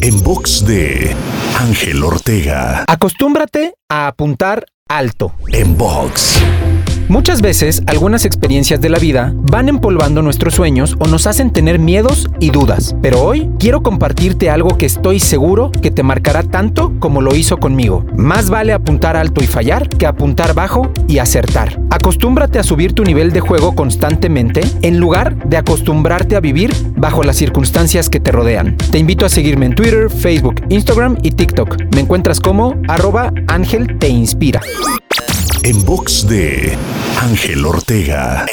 En box de Ángel Ortega. Acostúmbrate a apuntar alto. En box. Muchas veces algunas experiencias de la vida van empolvando nuestros sueños o nos hacen tener miedos y dudas, pero hoy quiero compartirte algo que estoy seguro que te marcará tanto como lo hizo conmigo. Más vale apuntar alto y fallar que apuntar bajo y acertar. Acostúmbrate a subir tu nivel de juego constantemente en lugar de acostumbrarte a vivir bajo las circunstancias que te rodean. Te invito a seguirme en Twitter, Facebook, Instagram y TikTok. Me encuentras como arroba Ángel Te Inspira. En box de Ángel Ortega.